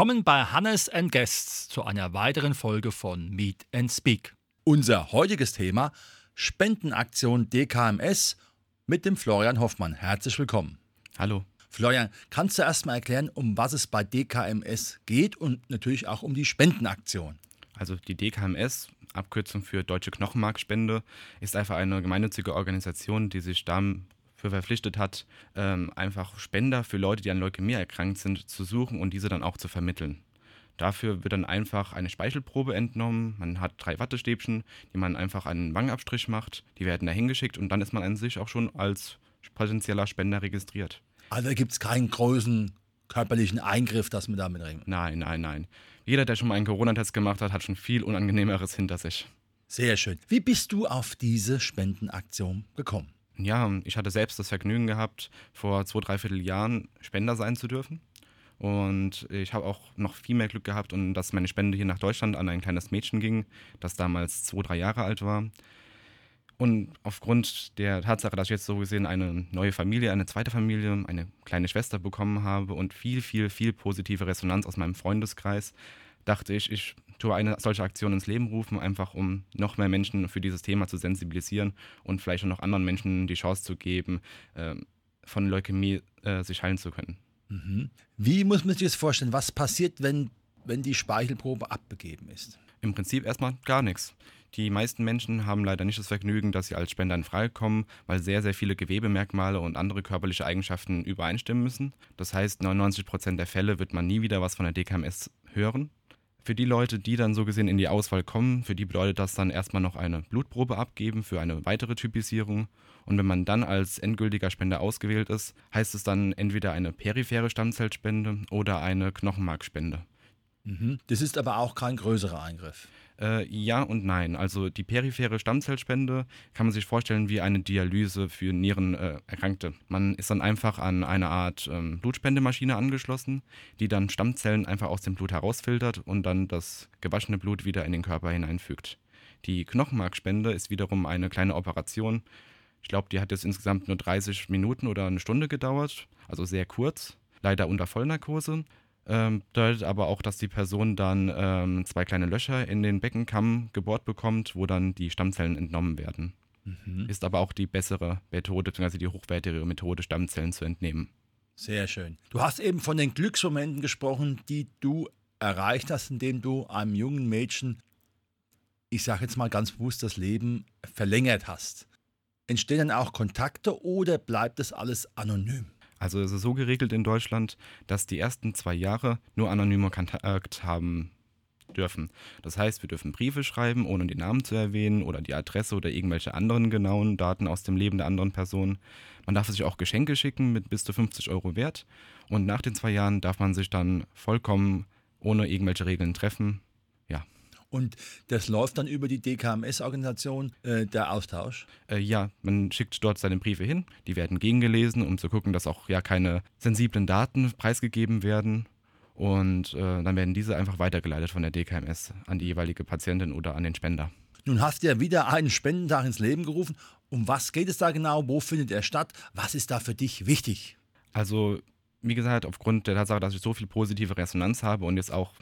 Willkommen bei Hannes and Guests zu einer weiteren Folge von Meet and Speak. Unser heutiges Thema Spendenaktion DKMS mit dem Florian Hoffmann. Herzlich willkommen. Hallo. Florian, kannst du erst mal erklären, um was es bei DKMS geht und natürlich auch um die Spendenaktion? Also die DKMS, Abkürzung für Deutsche Knochenmarkspende, ist einfach eine gemeinnützige Organisation, die sich dann für verpflichtet hat, ähm, einfach Spender für Leute, die an Leukämie erkrankt sind, zu suchen und diese dann auch zu vermitteln. Dafür wird dann einfach eine Speichelprobe entnommen. Man hat drei Wattestäbchen, die man einfach einen Wangenabstrich macht. Die werden da hingeschickt und dann ist man an sich auch schon als potenzieller Spender registriert. Also gibt es keinen großen körperlichen Eingriff, dass man damit reden. Nein, nein, nein. Jeder, der schon mal einen Corona-Test gemacht hat, hat schon viel Unangenehmeres hinter sich. Sehr schön. Wie bist du auf diese Spendenaktion gekommen? Ja, ich hatte selbst das Vergnügen gehabt, vor zwei, dreiviertel Jahren Spender sein zu dürfen. Und ich habe auch noch viel mehr Glück gehabt und dass meine Spende hier nach Deutschland an ein kleines Mädchen ging, das damals zwei, drei Jahre alt war. Und aufgrund der Tatsache, dass ich jetzt so gesehen eine neue Familie, eine zweite Familie, eine kleine Schwester bekommen habe und viel, viel, viel positive Resonanz aus meinem Freundeskreis, dachte ich, ich tue eine solche Aktion ins Leben rufen, einfach um noch mehr Menschen für dieses Thema zu sensibilisieren und vielleicht auch noch anderen Menschen die Chance zu geben, äh, von Leukämie äh, sich heilen zu können. Mhm. Wie muss man sich das vorstellen? Was passiert, wenn, wenn die Speichelprobe abgegeben ist? Im Prinzip erstmal gar nichts. Die meisten Menschen haben leider nicht das Vergnügen, dass sie als Spender in Frage kommen, weil sehr, sehr viele Gewebemerkmale und andere körperliche Eigenschaften übereinstimmen müssen. Das heißt, 99 Prozent der Fälle wird man nie wieder was von der DKMS hören. Für die Leute, die dann so gesehen in die Auswahl kommen, für die bedeutet das dann erstmal noch eine Blutprobe abgeben für eine weitere Typisierung. Und wenn man dann als endgültiger Spender ausgewählt ist, heißt es dann entweder eine periphere Stammzellspende oder eine Knochenmarkspende. Mhm. Das ist aber auch kein größerer Eingriff. Äh, ja und nein. Also die periphere Stammzellspende kann man sich vorstellen wie eine Dialyse für Nierenerkrankte. Man ist dann einfach an eine Art ähm, Blutspendemaschine angeschlossen, die dann Stammzellen einfach aus dem Blut herausfiltert und dann das gewaschene Blut wieder in den Körper hineinfügt. Die Knochenmarkspende ist wiederum eine kleine Operation. Ich glaube, die hat jetzt insgesamt nur 30 Minuten oder eine Stunde gedauert, also sehr kurz, leider unter Vollnarkose. Ähm, bedeutet aber auch, dass die Person dann ähm, zwei kleine Löcher in den Beckenkamm gebohrt bekommt, wo dann die Stammzellen entnommen werden. Mhm. Ist aber auch die bessere Methode, beziehungsweise die hochwertigere Methode, Stammzellen zu entnehmen. Sehr schön. Du hast eben von den Glücksmomenten gesprochen, die du erreicht hast, indem du einem jungen Mädchen, ich sage jetzt mal ganz bewusst, das Leben verlängert hast. Entstehen dann auch Kontakte oder bleibt das alles anonym? Also es ist so geregelt in Deutschland, dass die ersten zwei Jahre nur anonymer Kontakt haben dürfen. Das heißt, wir dürfen Briefe schreiben, ohne den Namen zu erwähnen oder die Adresse oder irgendwelche anderen genauen Daten aus dem Leben der anderen Person. Man darf sich auch Geschenke schicken mit bis zu 50 Euro Wert. Und nach den zwei Jahren darf man sich dann vollkommen ohne irgendwelche Regeln treffen. Und das läuft dann über die DKMS-Organisation, äh, der Austausch? Äh, ja, man schickt dort seine Briefe hin, die werden gegengelesen, um zu gucken, dass auch ja keine sensiblen Daten preisgegeben werden. Und äh, dann werden diese einfach weitergeleitet von der DKMS an die jeweilige Patientin oder an den Spender. Nun hast du ja wieder einen Spendentag ins Leben gerufen. Um was geht es da genau? Wo findet er statt? Was ist da für dich wichtig? Also, wie gesagt, aufgrund der Tatsache, dass ich so viel positive Resonanz habe und jetzt auch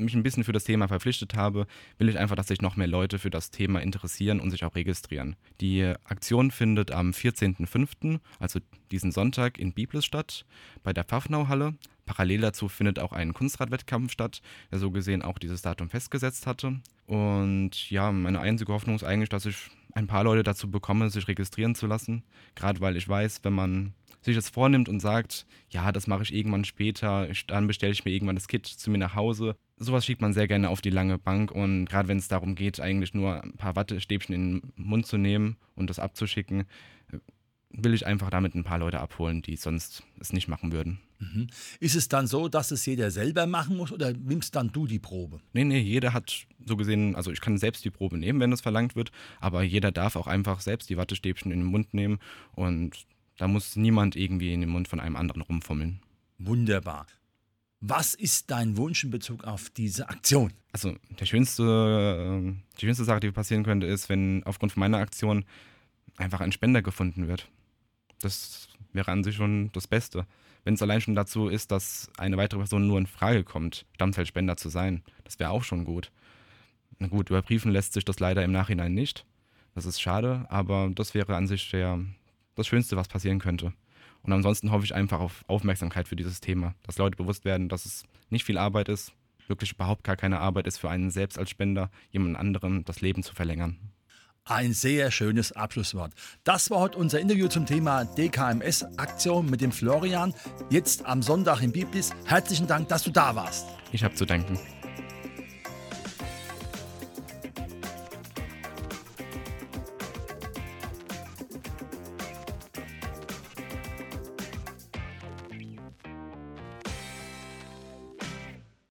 mich ein bisschen für das Thema verpflichtet habe, will ich einfach, dass sich noch mehr Leute für das Thema interessieren und sich auch registrieren. Die Aktion findet am 14.05., also diesen Sonntag, in Biblis statt, bei der Pfaffnauhalle. Parallel dazu findet auch ein Kunstradwettkampf statt, der so gesehen auch dieses Datum festgesetzt hatte. Und ja, meine einzige Hoffnung ist eigentlich, dass ich ein paar Leute dazu bekomme, sich registrieren zu lassen. Gerade weil ich weiß, wenn man sich das vornimmt und sagt, ja, das mache ich irgendwann später, dann bestelle ich mir irgendwann das Kit zu mir nach Hause. Sowas schiebt man sehr gerne auf die lange Bank und gerade wenn es darum geht, eigentlich nur ein paar Wattestäbchen in den Mund zu nehmen und das abzuschicken, will ich einfach damit ein paar Leute abholen, die sonst es nicht machen würden. Mhm. Ist es dann so, dass es jeder selber machen muss oder nimmst dann du die Probe? Nee, nee, jeder hat so gesehen, also ich kann selbst die Probe nehmen, wenn es verlangt wird, aber jeder darf auch einfach selbst die Wattestäbchen in den Mund nehmen und da muss niemand irgendwie in den Mund von einem anderen rumfummeln. Wunderbar. Was ist dein Wunsch in Bezug auf diese Aktion? Also der schönste, äh, die schönste Sache, die passieren könnte, ist, wenn aufgrund von meiner Aktion einfach ein Spender gefunden wird. Das wäre an sich schon das Beste. Wenn es allein schon dazu ist, dass eine weitere Person nur in Frage kommt, Stammzellspender zu sein, das wäre auch schon gut. Na gut, überprüfen lässt sich das leider im Nachhinein nicht. Das ist schade, aber das wäre an sich der, das Schönste, was passieren könnte. Und ansonsten hoffe ich einfach auf Aufmerksamkeit für dieses Thema, dass Leute bewusst werden, dass es nicht viel Arbeit ist, wirklich überhaupt gar keine Arbeit ist für einen selbst als Spender, jemand anderem das Leben zu verlängern. Ein sehr schönes Abschlusswort. Das war heute unser Interview zum Thema DKMS-Aktion mit dem Florian. Jetzt am Sonntag im Biblis. Herzlichen Dank, dass du da warst. Ich habe zu danken.